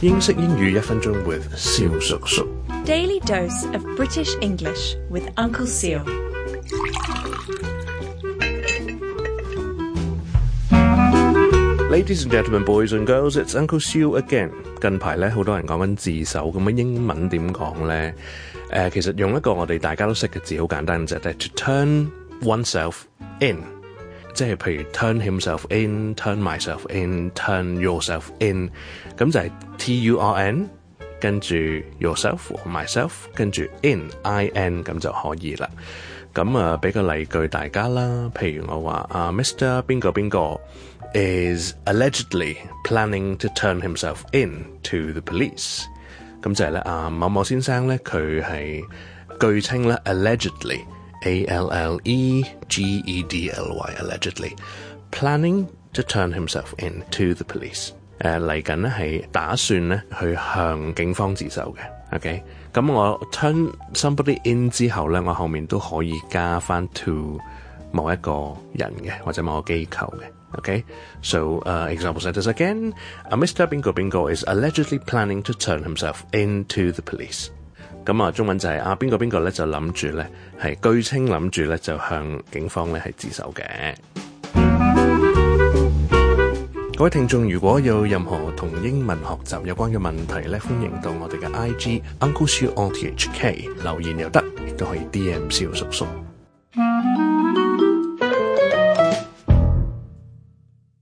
英式英语一分钟 with 蕭叔叔。Daily dose of British English with Uncle Siu. Ladies and gentlemen, boys and girls, it's Uncle Siu again. again。近排咧，好多人講緊自首，咁樣英文點講咧？誒，其實用一個我哋大家都識嘅字，好簡單啫，就係 to turn oneself in。即係譬如 turn himself in，turn myself in，turn yourself in，咁就係 T U R N，跟住 yourself，myself，跟住 in I N 咁就可以啦。咁啊，俾個例句大家啦，譬如我話啊，Mr 邊個邊個 is allegedly planning to turn himself in to the police。咁就係咧啊，某某先生咧，佢係據稱咧 allegedly，A L L E G E D L Y allegedly planning to turn himself in to the police。诶嚟紧咧系打算咧去向警方自首嘅，OK？咁我 turn somebody in 之后咧，我后面都可以加翻 to 某一个人嘅或者某个机构嘅，OK？So、uh, example sentence again. A Mr. Bingo Bingo is allegedly planning to turn himself into the police. 咁啊，中文就係、啊邊個邊個咧就諗住咧係據稱諗住咧就向警方咧係自首嘅。各位聽眾，如果有任何同英文學習有關嘅問題咧，歡迎到我哋嘅 I G Uncle Siu O THK 留言又得，亦都可以 D M 小叔叔。